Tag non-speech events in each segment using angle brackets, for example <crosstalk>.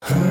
Huh? <laughs>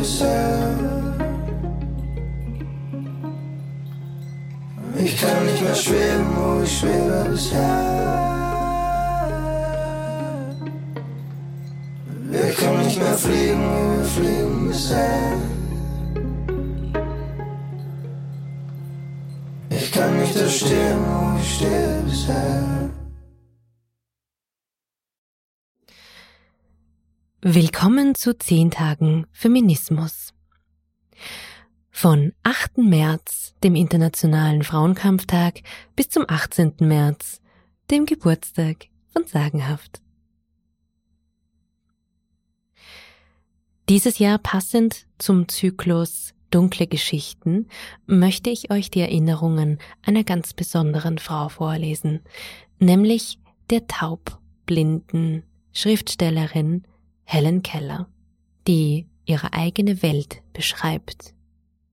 bisher. Ich kann nicht mehr schweben, wo ich schwebe bisher. Wir können nicht mehr fliegen, wie wir fliegen bisher. Ich kann nicht da wo ich stehe bisher. Willkommen zu 10 Tagen Feminismus. Von 8. März, dem Internationalen Frauenkampftag, bis zum 18. März, dem Geburtstag von Sagenhaft. Dieses Jahr passend zum Zyklus Dunkle Geschichten möchte ich euch die Erinnerungen einer ganz besonderen Frau vorlesen, nämlich der taubblinden Schriftstellerin Helen Keller, die ihre eigene Welt beschreibt,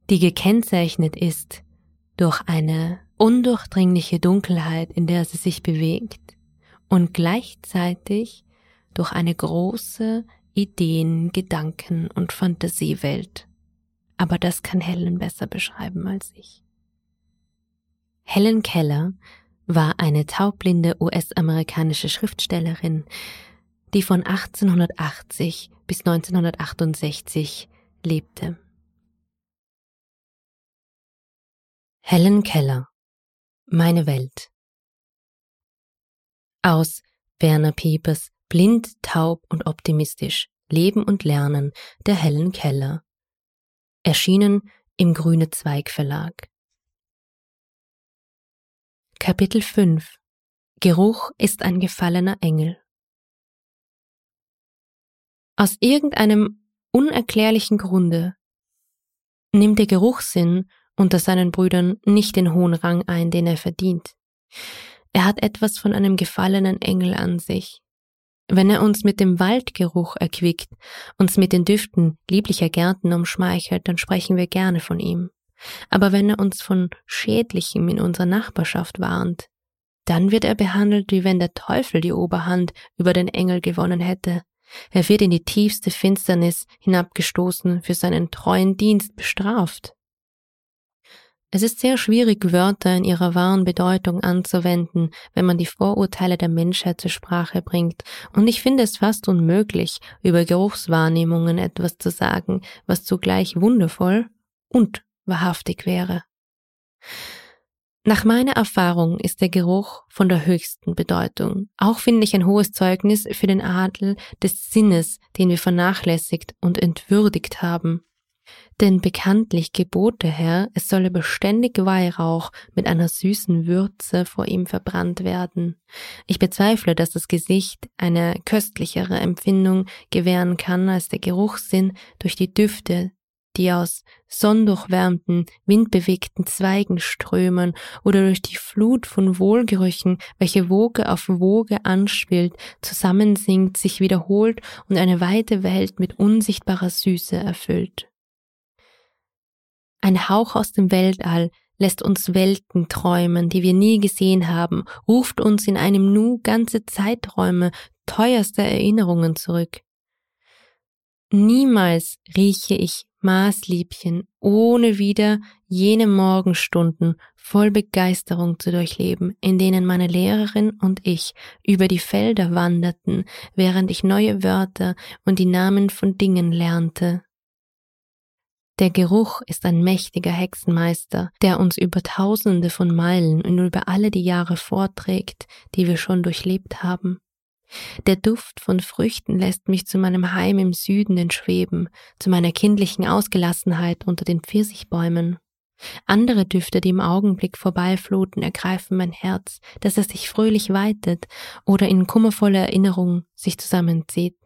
die gekennzeichnet ist durch eine undurchdringliche Dunkelheit, in der sie sich bewegt und gleichzeitig durch eine große Ideen, Gedanken und Fantasiewelt. Aber das kann Helen besser beschreiben als ich. Helen Keller war eine taubblinde US-amerikanische Schriftstellerin, die von 1880 bis 1968 lebte. Helen Keller Meine Welt Aus Werner Piepers Blind, taub und optimistisch Leben und Lernen der Helen Keller erschienen im Grüne Zweig Verlag. Kapitel 5 Geruch ist ein gefallener Engel aus irgendeinem unerklärlichen Grunde nimmt der Geruchssinn unter seinen Brüdern nicht den hohen Rang ein, den er verdient. Er hat etwas von einem gefallenen Engel an sich. Wenn er uns mit dem Waldgeruch erquickt, uns mit den Düften lieblicher Gärten umschmeichelt, dann sprechen wir gerne von ihm. Aber wenn er uns von Schädlichem in unserer Nachbarschaft warnt, dann wird er behandelt, wie wenn der Teufel die Oberhand über den Engel gewonnen hätte er wird in die tiefste Finsternis hinabgestoßen, für seinen treuen Dienst bestraft. Es ist sehr schwierig, Wörter in ihrer wahren Bedeutung anzuwenden, wenn man die Vorurteile der Menschheit zur Sprache bringt, und ich finde es fast unmöglich, über Geruchswahrnehmungen etwas zu sagen, was zugleich wundervoll und wahrhaftig wäre. Nach meiner Erfahrung ist der Geruch von der höchsten Bedeutung. Auch finde ich ein hohes Zeugnis für den Adel des Sinnes, den wir vernachlässigt und entwürdigt haben. Denn bekanntlich gebot der Herr, es solle beständig Weihrauch mit einer süßen Würze vor ihm verbrannt werden. Ich bezweifle, dass das Gesicht eine köstlichere Empfindung gewähren kann als der Geruchssinn durch die Düfte, die aus sonndurchwärmten, windbewegten Zweigen strömen oder durch die Flut von Wohlgerüchen, welche Woge auf Woge anschwillt, zusammensinkt, sich wiederholt und eine weite Welt mit unsichtbarer Süße erfüllt. Ein Hauch aus dem Weltall lässt uns Welten träumen, die wir nie gesehen haben, ruft uns in einem Nu ganze Zeiträume teuerster Erinnerungen zurück. Niemals rieche ich Maßliebchen, ohne wieder jene Morgenstunden voll Begeisterung zu durchleben, in denen meine Lehrerin und ich über die Felder wanderten, während ich neue Wörter und die Namen von Dingen lernte. Der Geruch ist ein mächtiger Hexenmeister, der uns über tausende von Meilen und über alle die Jahre vorträgt, die wir schon durchlebt haben. Der Duft von Früchten lässt mich zu meinem Heim im Süden entschweben, zu meiner kindlichen Ausgelassenheit unter den Pfirsichbäumen. Andere Düfte, die im Augenblick vorbeifluten, ergreifen mein Herz, dass es sich fröhlich weitet oder in kummervoller Erinnerung sich zusammenzieht.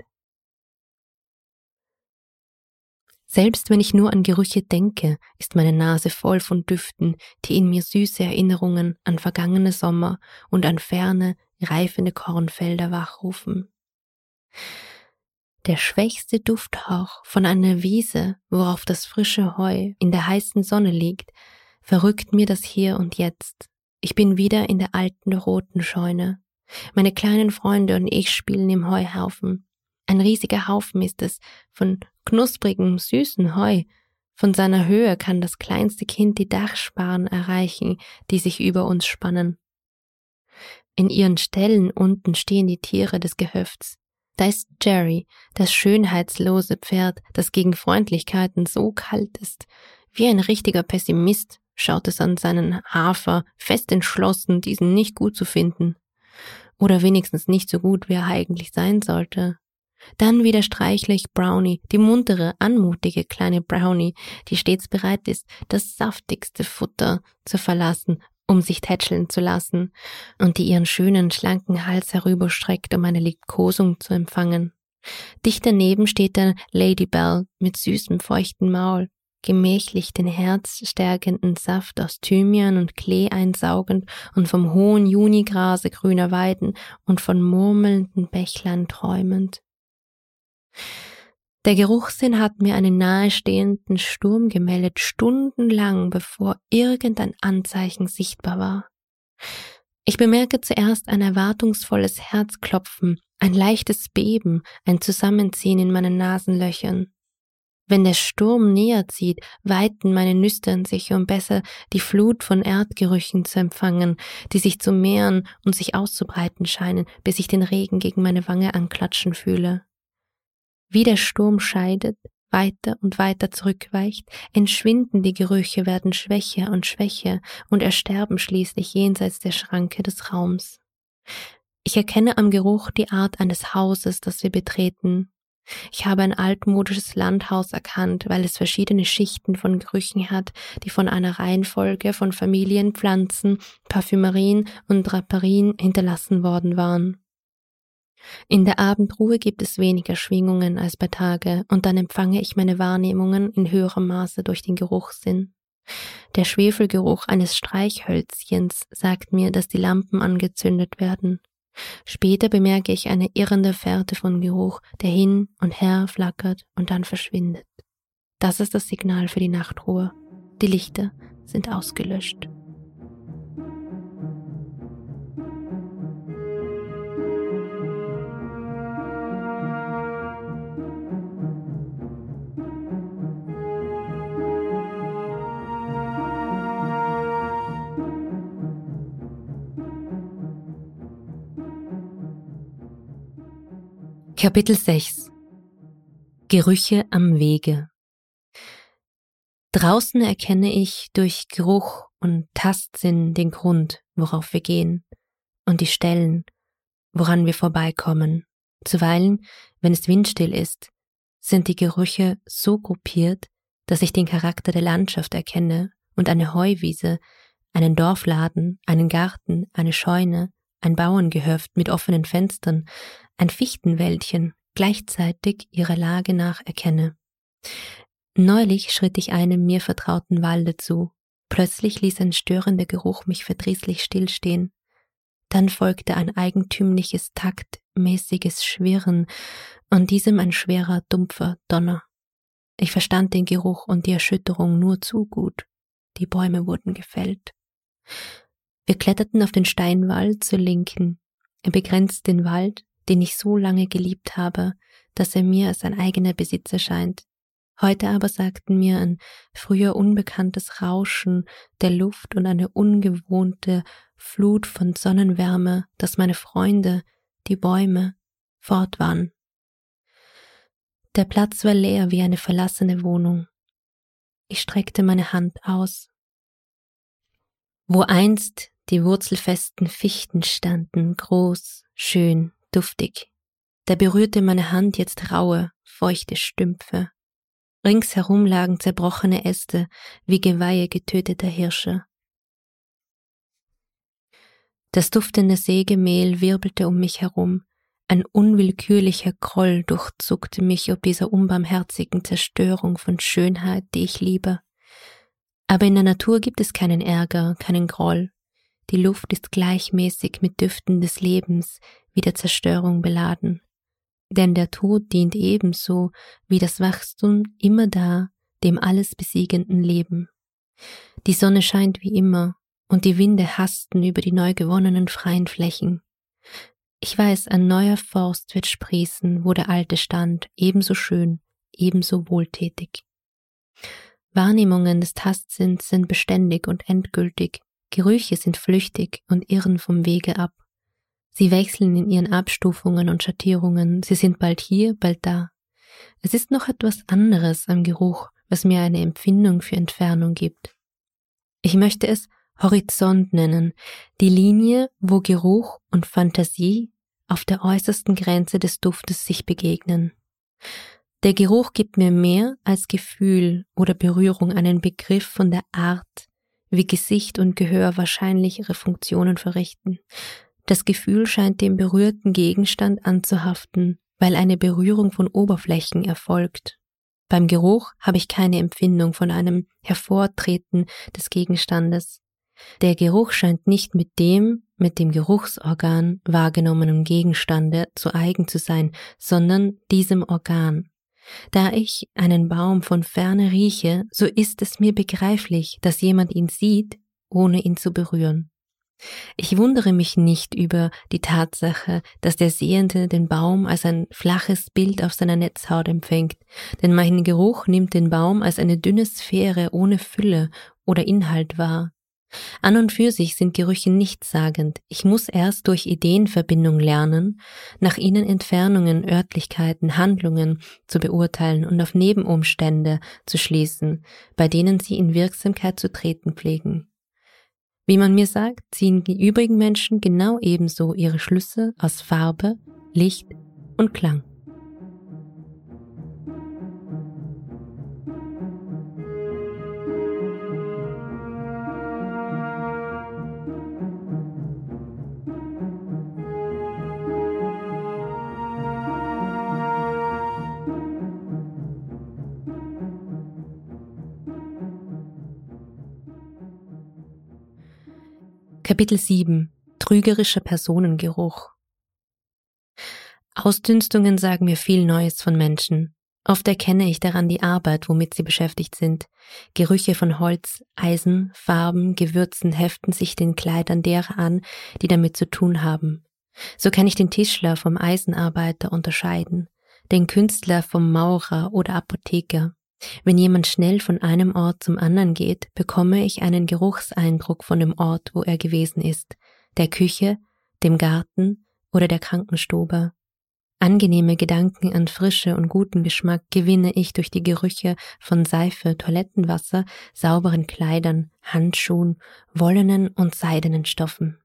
Selbst wenn ich nur an Gerüche denke, ist meine Nase voll von Düften, die in mir süße Erinnerungen an vergangene Sommer und an ferne, reifende Kornfelder wachrufen. Der schwächste Dufthauch von einer Wiese, worauf das frische Heu in der heißen Sonne liegt, verrückt mir das Hier und Jetzt. Ich bin wieder in der alten roten Scheune. Meine kleinen Freunde und ich spielen im Heuhaufen. Ein riesiger Haufen ist es, von knusprigem, süßen Heu. Von seiner Höhe kann das kleinste Kind die Dachsparren erreichen, die sich über uns spannen. In ihren Ställen unten stehen die Tiere des Gehöfts. Da ist Jerry, das schönheitslose Pferd, das gegen Freundlichkeiten so kalt ist. Wie ein richtiger Pessimist schaut es an seinen Hafer, fest entschlossen, diesen nicht gut zu finden. Oder wenigstens nicht so gut, wie er eigentlich sein sollte. Dann wieder streichle ich Brownie, die muntere, anmutige kleine Brownie, die stets bereit ist, das saftigste Futter zu verlassen, um sich tätscheln zu lassen, und die ihren schönen, schlanken Hals herüberstreckt, um eine Liebkosung zu empfangen. Dicht daneben steht der Ladybell mit süßem, feuchten Maul, gemächlich den herzstärkenden Saft aus Thymian und Klee einsaugend und vom hohen Junigrase grüner Weiden und von murmelnden Bächlein träumend. Der Geruchssinn hat mir einen nahestehenden Sturm gemeldet, stundenlang bevor irgendein Anzeichen sichtbar war. Ich bemerke zuerst ein erwartungsvolles Herzklopfen, ein leichtes Beben, ein Zusammenziehen in meinen Nasenlöchern. Wenn der Sturm näher zieht, weiten meine Nüstern sich, um besser die Flut von Erdgerüchen zu empfangen, die sich zu mehren und sich auszubreiten scheinen, bis ich den Regen gegen meine Wange anklatschen fühle. Wie der Sturm scheidet, weiter und weiter zurückweicht, entschwinden die Gerüche, werden schwächer und schwächer und ersterben schließlich jenseits der Schranke des Raums. Ich erkenne am Geruch die Art eines Hauses, das wir betreten. Ich habe ein altmodisches Landhaus erkannt, weil es verschiedene Schichten von Gerüchen hat, die von einer Reihenfolge von Familien, Pflanzen, Parfümerien und Draperien hinterlassen worden waren. In der Abendruhe gibt es weniger Schwingungen als bei Tage, und dann empfange ich meine Wahrnehmungen in höherem Maße durch den Geruchssinn. Der Schwefelgeruch eines Streichhölzchens sagt mir, dass die Lampen angezündet werden. Später bemerke ich eine irrende Fährte von Geruch, der hin und her flackert und dann verschwindet. Das ist das Signal für die Nachtruhe. Die Lichter sind ausgelöscht. Kapitel 6 Gerüche am Wege Draußen erkenne ich durch Geruch und Tastsinn den Grund, worauf wir gehen, und die Stellen, woran wir vorbeikommen. Zuweilen, wenn es windstill ist, sind die Gerüche so gruppiert, dass ich den Charakter der Landschaft erkenne und eine Heuwiese, einen Dorfladen, einen Garten, eine Scheune, ein Bauerngehöft mit offenen Fenstern, ein Fichtenwäldchen gleichzeitig ihrer Lage nach erkenne. Neulich schritt ich einem mir vertrauten Walde zu. Plötzlich ließ ein störender Geruch mich verdrießlich stillstehen. Dann folgte ein eigentümliches, taktmäßiges Schwirren und diesem ein schwerer, dumpfer Donner. Ich verstand den Geruch und die Erschütterung nur zu gut. Die Bäume wurden gefällt. Wir kletterten auf den Steinwall zur Linken. Er begrenzt den Wald den ich so lange geliebt habe, dass er mir als ein eigener Besitz erscheint. Heute aber sagten mir ein früher unbekanntes Rauschen der Luft und eine ungewohnte Flut von Sonnenwärme, dass meine Freunde, die Bäume, fort waren. Der Platz war leer wie eine verlassene Wohnung. Ich streckte meine Hand aus. Wo einst die wurzelfesten Fichten standen, groß, schön, duftig, da berührte meine Hand jetzt raue, feuchte Stümpfe. Ringsherum lagen zerbrochene Äste wie Geweihe getöteter Hirsche. Das duftende Sägemehl wirbelte um mich herum, ein unwillkürlicher Groll durchzuckte mich ob dieser unbarmherzigen Zerstörung von Schönheit, die ich liebe. Aber in der Natur gibt es keinen Ärger, keinen Groll. Die Luft ist gleichmäßig mit Düften des Lebens wie der Zerstörung beladen. Denn der Tod dient ebenso wie das Wachstum immer da, dem alles besiegenden Leben. Die Sonne scheint wie immer, und die Winde hasten über die neu gewonnenen freien Flächen. Ich weiß, ein neuer Forst wird sprießen, wo der alte stand, ebenso schön, ebenso wohltätig. Wahrnehmungen des Tastsinns sind beständig und endgültig, Gerüche sind flüchtig und irren vom Wege ab. Sie wechseln in ihren Abstufungen und Schattierungen, sie sind bald hier, bald da. Es ist noch etwas anderes am Geruch, was mir eine Empfindung für Entfernung gibt. Ich möchte es Horizont nennen, die Linie, wo Geruch und Fantasie auf der äußersten Grenze des Duftes sich begegnen. Der Geruch gibt mir mehr als Gefühl oder Berührung einen Begriff von der Art, wie Gesicht und Gehör wahrscheinlich ihre Funktionen verrichten. Das Gefühl scheint dem berührten Gegenstand anzuhaften, weil eine Berührung von Oberflächen erfolgt. Beim Geruch habe ich keine Empfindung von einem Hervortreten des Gegenstandes. Der Geruch scheint nicht mit dem, mit dem Geruchsorgan wahrgenommenen Gegenstande zu eigen zu sein, sondern diesem Organ. Da ich einen Baum von ferne rieche, so ist es mir begreiflich, dass jemand ihn sieht, ohne ihn zu berühren. Ich wundere mich nicht über die Tatsache, dass der Sehende den Baum als ein flaches Bild auf seiner Netzhaut empfängt, denn mein Geruch nimmt den Baum als eine dünne Sphäre ohne Fülle oder Inhalt wahr. An und für sich sind Gerüche nichtssagend. Ich muss erst durch Ideenverbindung lernen, nach ihnen Entfernungen, Örtlichkeiten, Handlungen zu beurteilen und auf Nebenumstände zu schließen, bei denen sie in Wirksamkeit zu treten pflegen. Wie man mir sagt, ziehen die übrigen Menschen genau ebenso ihre Schlüsse aus Farbe, Licht und Klang. Kapitel 7 Trügerischer Personengeruch Ausdünstungen sagen mir viel Neues von Menschen. Oft erkenne ich daran die Arbeit, womit sie beschäftigt sind. Gerüche von Holz, Eisen, Farben, Gewürzen heften sich den Kleidern derer an, die damit zu tun haben. So kann ich den Tischler vom Eisenarbeiter unterscheiden, den Künstler vom Maurer oder Apotheker. Wenn jemand schnell von einem Ort zum anderen geht, bekomme ich einen Geruchseindruck von dem Ort, wo er gewesen ist, der Küche, dem Garten oder der Krankenstube. Angenehme Gedanken an Frische und guten Geschmack gewinne ich durch die Gerüche von Seife, Toilettenwasser, sauberen Kleidern, Handschuhen, wollenen und seidenen Stoffen.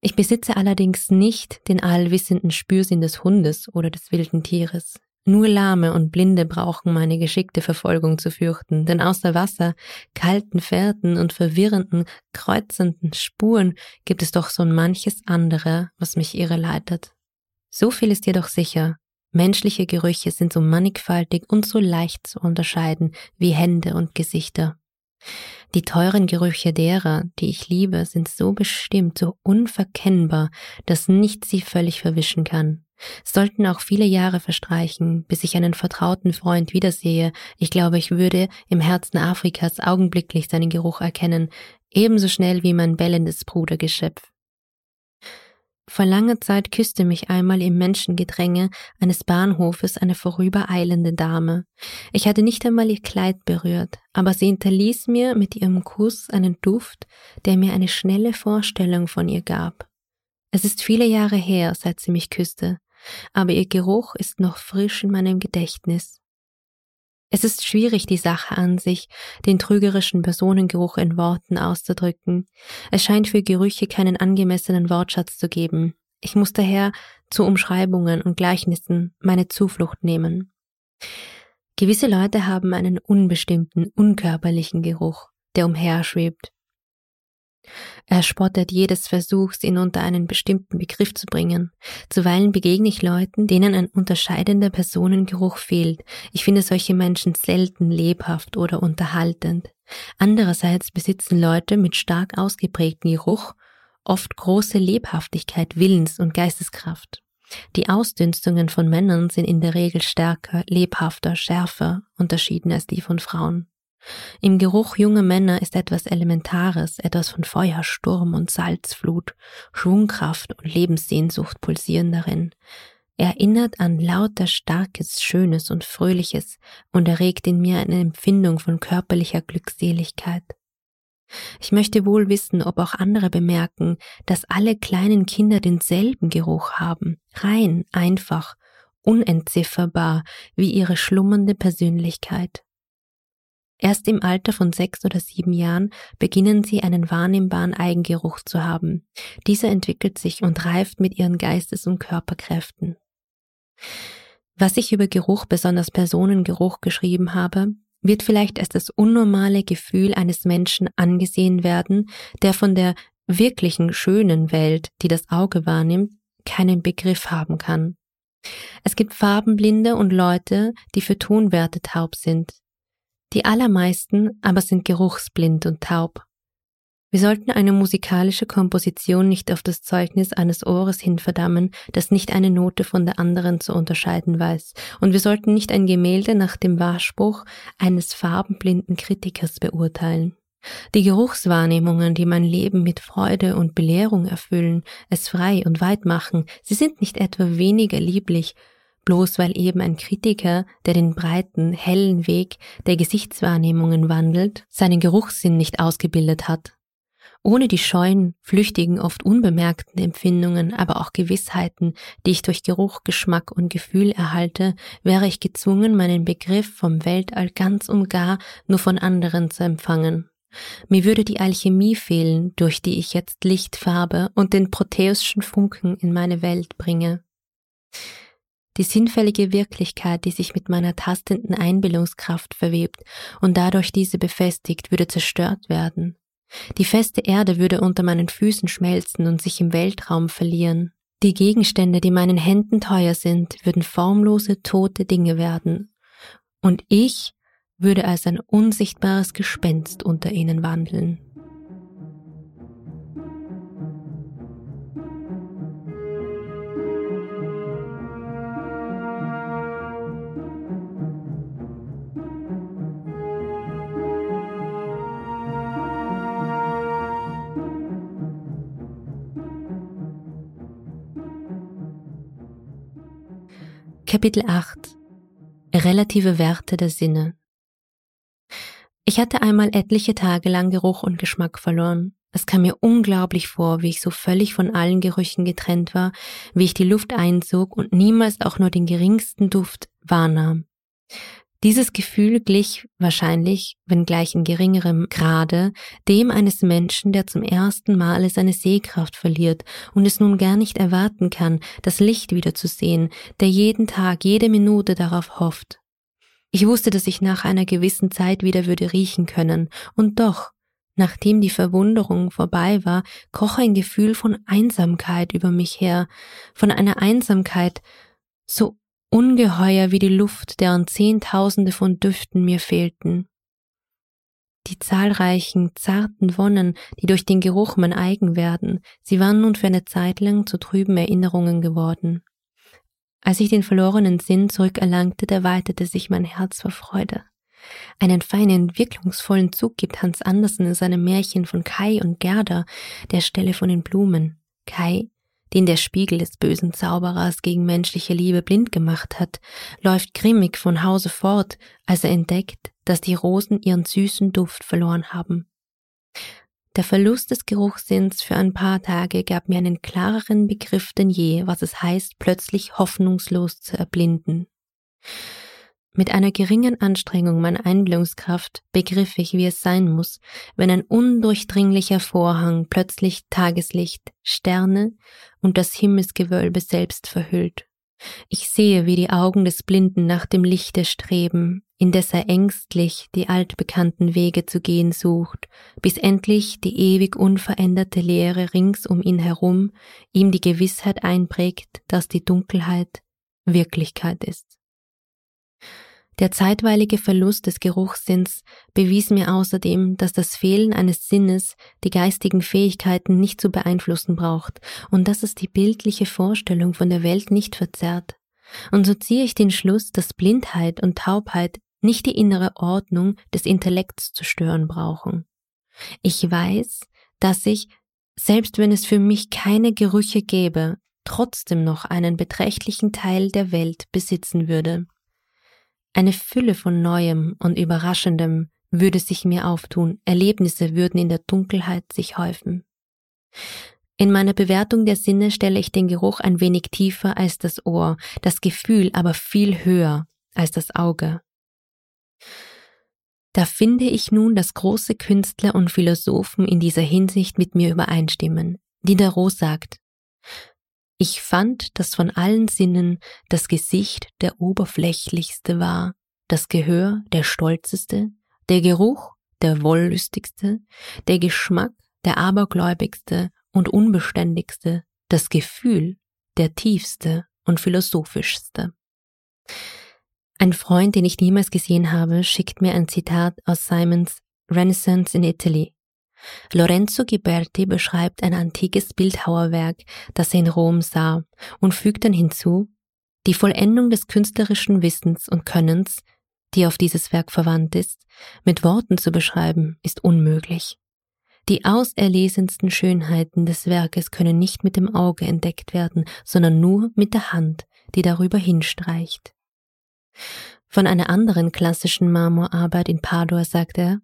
Ich besitze allerdings nicht den allwissenden Spürsinn des Hundes oder des wilden Tieres. Nur Lahme und Blinde brauchen meine geschickte Verfolgung zu fürchten, denn außer Wasser, kalten Fährten und verwirrenden, kreuzenden Spuren gibt es doch so manches andere, was mich irreleitet. So viel ist jedoch sicher, menschliche Gerüche sind so mannigfaltig und so leicht zu unterscheiden wie Hände und Gesichter. Die teuren Gerüche derer, die ich liebe, sind so bestimmt, so unverkennbar, dass nichts sie völlig verwischen kann. Sollten auch viele Jahre verstreichen, bis ich einen vertrauten Freund wiedersehe, ich glaube, ich würde im Herzen Afrikas augenblicklich seinen Geruch erkennen, ebenso schnell wie mein bellendes Brudergeschöpf. Vor langer Zeit küsste mich einmal im Menschengedränge eines Bahnhofes eine vorübereilende Dame. Ich hatte nicht einmal ihr Kleid berührt, aber sie hinterließ mir mit ihrem Kuss einen Duft, der mir eine schnelle Vorstellung von ihr gab. Es ist viele Jahre her, seit sie mich küsste, aber ihr Geruch ist noch frisch in meinem Gedächtnis. Es ist schwierig, die Sache an sich, den trügerischen Personengeruch in Worten auszudrücken. Es scheint für Gerüche keinen angemessenen Wortschatz zu geben. Ich muss daher zu Umschreibungen und Gleichnissen meine Zuflucht nehmen. Gewisse Leute haben einen unbestimmten, unkörperlichen Geruch, der umherschwebt. Er spottet jedes Versuchs, ihn unter einen bestimmten Begriff zu bringen. Zuweilen begegne ich Leuten, denen ein unterscheidender Personengeruch fehlt. Ich finde solche Menschen selten lebhaft oder unterhaltend. Andererseits besitzen Leute mit stark ausgeprägtem Geruch oft große Lebhaftigkeit, Willens- und Geisteskraft. Die Ausdünstungen von Männern sind in der Regel stärker, lebhafter, schärfer unterschieden als die von Frauen. Im Geruch junger Männer ist etwas Elementares, etwas von Feuer, Sturm und Salzflut, Schwungkraft und Lebenssehnsucht pulsieren darin. Er erinnert an lauter Starkes, Schönes und Fröhliches und erregt in mir eine Empfindung von körperlicher Glückseligkeit. Ich möchte wohl wissen, ob auch andere bemerken, dass alle kleinen Kinder denselben Geruch haben, rein, einfach, unentzifferbar wie ihre schlummernde Persönlichkeit. Erst im Alter von sechs oder sieben Jahren beginnen sie einen wahrnehmbaren Eigengeruch zu haben. Dieser entwickelt sich und reift mit ihren Geistes- und Körperkräften. Was ich über Geruch, besonders Personengeruch geschrieben habe, wird vielleicht als das unnormale Gefühl eines Menschen angesehen werden, der von der wirklichen schönen Welt, die das Auge wahrnimmt, keinen Begriff haben kann. Es gibt Farbenblinde und Leute, die für Tonwerte taub sind, die allermeisten aber sind geruchsblind und taub. Wir sollten eine musikalische Komposition nicht auf das Zeugnis eines Ohres hin verdammen, das nicht eine Note von der anderen zu unterscheiden weiß, und wir sollten nicht ein Gemälde nach dem Wahrspruch eines farbenblinden Kritikers beurteilen. Die Geruchswahrnehmungen, die mein Leben mit Freude und Belehrung erfüllen, es frei und weit machen, sie sind nicht etwa weniger lieblich, bloß weil eben ein Kritiker, der den breiten, hellen Weg der Gesichtswahrnehmungen wandelt, seinen Geruchssinn nicht ausgebildet hat. Ohne die scheuen, flüchtigen, oft unbemerkten Empfindungen, aber auch Gewissheiten, die ich durch Geruch, Geschmack und Gefühl erhalte, wäre ich gezwungen, meinen Begriff vom Weltall ganz und gar nur von anderen zu empfangen. Mir würde die Alchemie fehlen, durch die ich jetzt Licht, Farbe und den proteusschen Funken in meine Welt bringe. Die sinnfällige Wirklichkeit, die sich mit meiner tastenden Einbildungskraft verwebt und dadurch diese befestigt, würde zerstört werden. Die feste Erde würde unter meinen Füßen schmelzen und sich im Weltraum verlieren. Die Gegenstände, die meinen Händen teuer sind, würden formlose, tote Dinge werden. Und ich würde als ein unsichtbares Gespenst unter ihnen wandeln. Kapitel 8 Relative Werte der Sinne Ich hatte einmal etliche Tage lang Geruch und Geschmack verloren. Es kam mir unglaublich vor, wie ich so völlig von allen Gerüchen getrennt war, wie ich die Luft einzog und niemals auch nur den geringsten Duft wahrnahm. Dieses Gefühl glich wahrscheinlich, wenngleich in geringerem Grade, dem eines Menschen, der zum ersten Male seine Sehkraft verliert und es nun gar nicht erwarten kann, das Licht wiederzusehen, der jeden Tag, jede Minute darauf hofft. Ich wusste, dass ich nach einer gewissen Zeit wieder würde riechen können, und doch, nachdem die Verwunderung vorbei war, kroch ein Gefühl von Einsamkeit über mich her, von einer Einsamkeit so ungeheuer wie die Luft, deren Zehntausende von Düften mir fehlten. Die zahlreichen, zarten Wonnen, die durch den Geruch mein eigen werden, sie waren nun für eine Zeit lang zu trüben Erinnerungen geworden. Als ich den verlorenen Sinn zurückerlangte, da weitete sich mein Herz vor Freude. Einen feinen, wirkungsvollen Zug gibt Hans Andersen in seinem Märchen von Kai und Gerda, der Stelle von den Blumen. Kai, den der Spiegel des bösen Zauberers gegen menschliche Liebe blind gemacht hat, läuft grimmig von Hause fort, als er entdeckt, dass die Rosen ihren süßen Duft verloren haben. Der Verlust des Geruchssinns für ein paar Tage gab mir einen klareren Begriff denn je, was es heißt, plötzlich hoffnungslos zu erblinden. Mit einer geringen Anstrengung meiner Einbildungskraft begriff ich, wie es sein muss, wenn ein undurchdringlicher Vorhang plötzlich Tageslicht, Sterne und das Himmelsgewölbe selbst verhüllt. Ich sehe, wie die Augen des Blinden nach dem Lichte streben, indes er ängstlich die altbekannten Wege zu gehen sucht, bis endlich die ewig unveränderte Leere rings um ihn herum ihm die Gewissheit einprägt, dass die Dunkelheit Wirklichkeit ist. Der zeitweilige Verlust des Geruchssinns bewies mir außerdem, dass das Fehlen eines Sinnes die geistigen Fähigkeiten nicht zu beeinflussen braucht und dass es die bildliche Vorstellung von der Welt nicht verzerrt. Und so ziehe ich den Schluss, dass Blindheit und Taubheit nicht die innere Ordnung des Intellekts zu stören brauchen. Ich weiß, dass ich, selbst wenn es für mich keine Gerüche gäbe, trotzdem noch einen beträchtlichen Teil der Welt besitzen würde. Eine Fülle von Neuem und Überraschendem würde sich mir auftun, Erlebnisse würden in der Dunkelheit sich häufen. In meiner Bewertung der Sinne stelle ich den Geruch ein wenig tiefer als das Ohr, das Gefühl aber viel höher als das Auge. Da finde ich nun, dass große Künstler und Philosophen in dieser Hinsicht mit mir übereinstimmen. Diderot sagt, ich fand, dass von allen Sinnen das Gesicht der oberflächlichste war, das Gehör der stolzeste, der Geruch der wollüstigste, der Geschmack der abergläubigste und unbeständigste, das Gefühl der tiefste und philosophischste. Ein Freund, den ich niemals gesehen habe, schickt mir ein Zitat aus Simons Renaissance in Italy Lorenzo Ghiberti beschreibt ein antikes Bildhauerwerk, das er in Rom sah, und fügt dann hinzu, die Vollendung des künstlerischen Wissens und Könnens, die auf dieses Werk verwandt ist, mit Worten zu beschreiben, ist unmöglich. Die auserlesensten Schönheiten des Werkes können nicht mit dem Auge entdeckt werden, sondern nur mit der Hand, die darüber hinstreicht. Von einer anderen klassischen Marmorarbeit in Padua sagt er,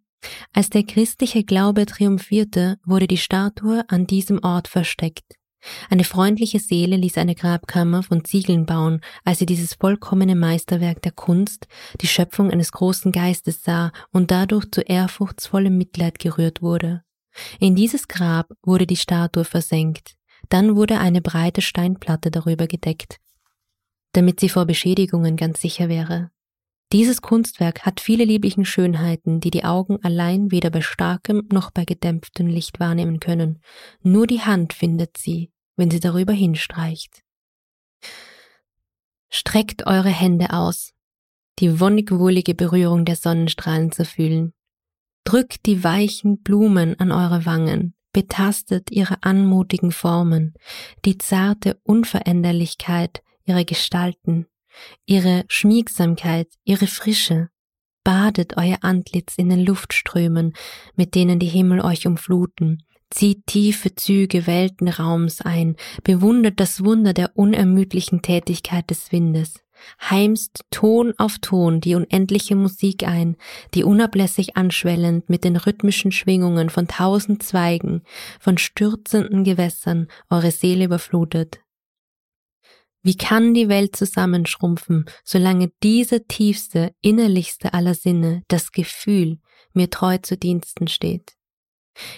als der christliche Glaube triumphierte, wurde die Statue an diesem Ort versteckt. Eine freundliche Seele ließ eine Grabkammer von Ziegeln bauen, als sie dieses vollkommene Meisterwerk der Kunst, die Schöpfung eines großen Geistes sah und dadurch zu ehrfurchtsvollem Mitleid gerührt wurde. In dieses Grab wurde die Statue versenkt, dann wurde eine breite Steinplatte darüber gedeckt, damit sie vor Beschädigungen ganz sicher wäre. Dieses Kunstwerk hat viele lieblichen Schönheiten, die die Augen allein weder bei starkem noch bei gedämpftem Licht wahrnehmen können. Nur die Hand findet sie, wenn sie darüber hinstreicht. Streckt eure Hände aus, die wonnig-wohlige Berührung der Sonnenstrahlen zu fühlen. Drückt die weichen Blumen an eure Wangen, betastet ihre anmutigen Formen, die zarte Unveränderlichkeit ihrer Gestalten, ihre Schmiegsamkeit, ihre Frische. Badet euer Antlitz in den Luftströmen, mit denen die Himmel euch umfluten. Zieht tiefe Züge Weltenraums ein, bewundert das Wunder der unermüdlichen Tätigkeit des Windes. Heimst Ton auf Ton die unendliche Musik ein, die unablässig anschwellend mit den rhythmischen Schwingungen von tausend Zweigen, von stürzenden Gewässern eure Seele überflutet. Wie kann die Welt zusammenschrumpfen, solange diese tiefste, innerlichste aller Sinne, das Gefühl, mir treu zu Diensten steht?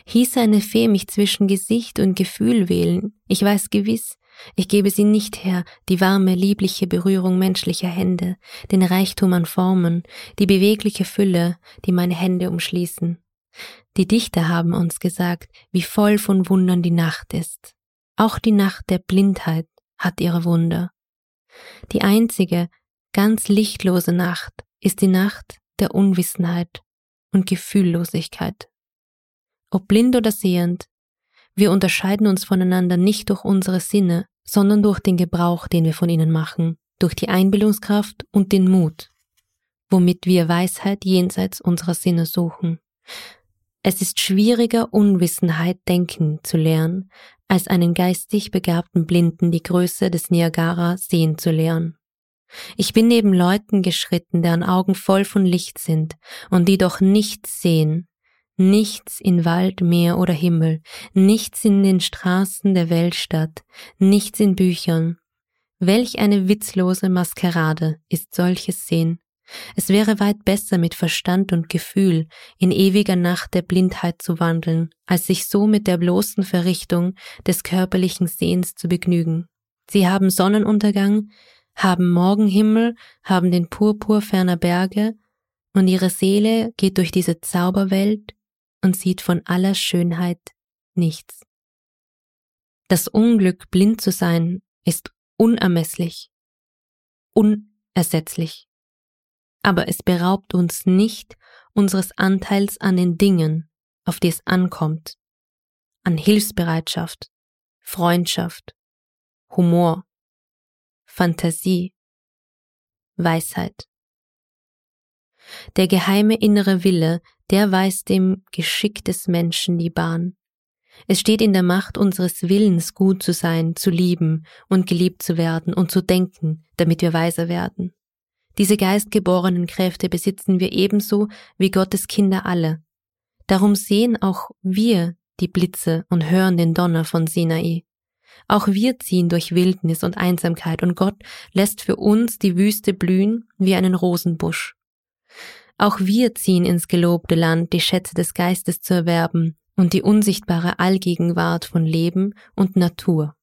Hieße eine Fee mich zwischen Gesicht und Gefühl wählen, ich weiß gewiss, ich gebe sie nicht her, die warme, liebliche Berührung menschlicher Hände, den Reichtum an Formen, die bewegliche Fülle, die meine Hände umschließen. Die Dichter haben uns gesagt, wie voll von Wundern die Nacht ist. Auch die Nacht der Blindheit, hat ihre Wunder. Die einzige, ganz lichtlose Nacht ist die Nacht der Unwissenheit und Gefühllosigkeit. Ob blind oder sehend, wir unterscheiden uns voneinander nicht durch unsere Sinne, sondern durch den Gebrauch, den wir von ihnen machen, durch die Einbildungskraft und den Mut, womit wir Weisheit jenseits unserer Sinne suchen. Es ist schwieriger, Unwissenheit denken zu lernen, als einen geistig begabten Blinden die Größe des Niagara sehen zu lehren. Ich bin neben Leuten geschritten, deren Augen voll von Licht sind und die doch nichts sehen, nichts in Wald, Meer oder Himmel, nichts in den Straßen der Weltstadt, nichts in Büchern. Welch eine witzlose Maskerade ist solches Sehen. Es wäre weit besser mit Verstand und Gefühl in ewiger Nacht der Blindheit zu wandeln, als sich so mit der bloßen Verrichtung des körperlichen Sehens zu begnügen. Sie haben Sonnenuntergang, haben Morgenhimmel, haben den Purpur ferner Berge, und ihre Seele geht durch diese Zauberwelt und sieht von aller Schönheit nichts. Das Unglück, blind zu sein, ist unermesslich, unersetzlich. Aber es beraubt uns nicht unseres Anteils an den Dingen, auf die es ankommt, an Hilfsbereitschaft, Freundschaft, Humor, Fantasie, Weisheit. Der geheime innere Wille, der weist dem Geschick des Menschen die Bahn. Es steht in der Macht unseres Willens, gut zu sein, zu lieben und geliebt zu werden und zu denken, damit wir weiser werden. Diese geistgeborenen Kräfte besitzen wir ebenso wie Gottes Kinder alle. Darum sehen auch wir die Blitze und hören den Donner von Sinai. Auch wir ziehen durch Wildnis und Einsamkeit und Gott lässt für uns die Wüste blühen wie einen Rosenbusch. Auch wir ziehen ins gelobte Land, die Schätze des Geistes zu erwerben und die unsichtbare Allgegenwart von Leben und Natur.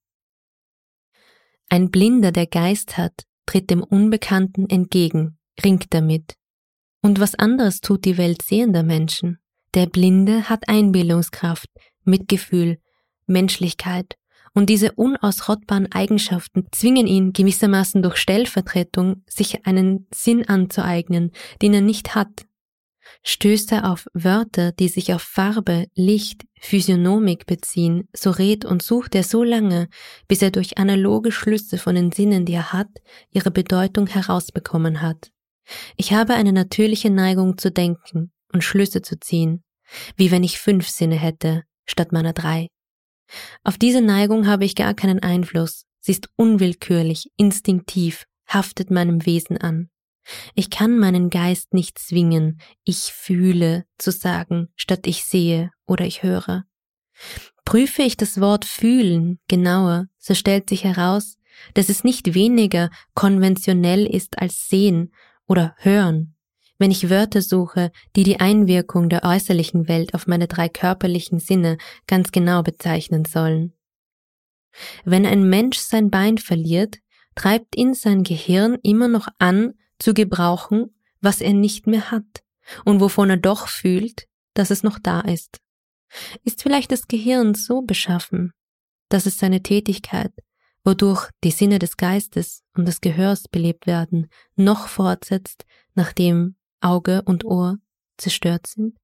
Ein Blinder, der Geist hat, tritt dem Unbekannten entgegen, ringt damit. Und was anderes tut die Welt sehender Menschen. Der Blinde hat Einbildungskraft, Mitgefühl, Menschlichkeit und diese unausrottbaren Eigenschaften zwingen ihn gewissermaßen durch Stellvertretung, sich einen Sinn anzueignen, den er nicht hat. Stößt er auf Wörter, die sich auf Farbe, Licht, Physiognomik beziehen, so redet und sucht er so lange, bis er durch analoge Schlüsse von den Sinnen, die er hat, ihre Bedeutung herausbekommen hat. Ich habe eine natürliche Neigung zu denken und Schlüsse zu ziehen, wie wenn ich fünf Sinne hätte, statt meiner drei. Auf diese Neigung habe ich gar keinen Einfluss. Sie ist unwillkürlich, instinktiv, haftet meinem Wesen an. Ich kann meinen Geist nicht zwingen, ich fühle zu sagen, statt ich sehe oder ich höre. Prüfe ich das Wort fühlen genauer, so stellt sich heraus, dass es nicht weniger konventionell ist als sehen oder hören wenn ich Wörter suche, die die Einwirkung der äußerlichen Welt auf meine drei körperlichen Sinne ganz genau bezeichnen sollen. Wenn ein Mensch sein Bein verliert, treibt ihn sein Gehirn immer noch an, zu gebrauchen, was er nicht mehr hat und wovon er doch fühlt, dass es noch da ist. Ist vielleicht das Gehirn so beschaffen, dass es seine Tätigkeit, wodurch die Sinne des Geistes und des Gehörs belebt werden, noch fortsetzt, nachdem Auge und Ohr zerstört sind?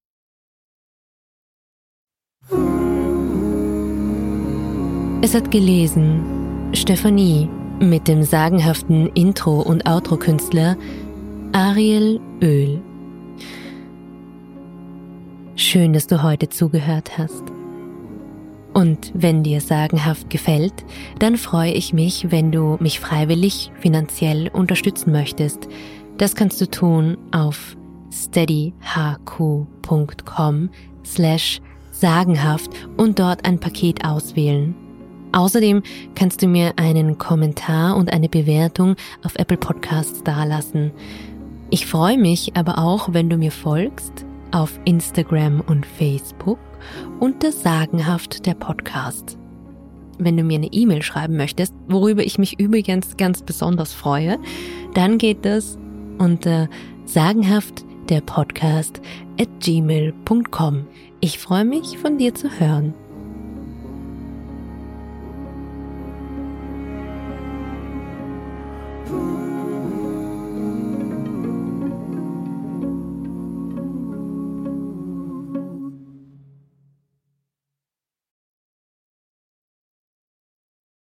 Es hat gelesen Stephanie mit dem sagenhaften Intro- und Outro-Künstler Ariel Öl. Schön, dass du heute zugehört hast. Und wenn dir sagenhaft gefällt, dann freue ich mich, wenn du mich freiwillig finanziell unterstützen möchtest – das kannst du tun auf steadyhq.com slash sagenhaft und dort ein Paket auswählen. Außerdem kannst du mir einen Kommentar und eine Bewertung auf Apple Podcasts dalassen. Ich freue mich aber auch, wenn du mir folgst auf Instagram und Facebook unter Sagenhaft der Podcast. Wenn du mir eine E-Mail schreiben möchtest, worüber ich mich übrigens ganz besonders freue, dann geht das unter sagenhaft der Podcast at gmail.com. Ich freue mich, von dir zu hören.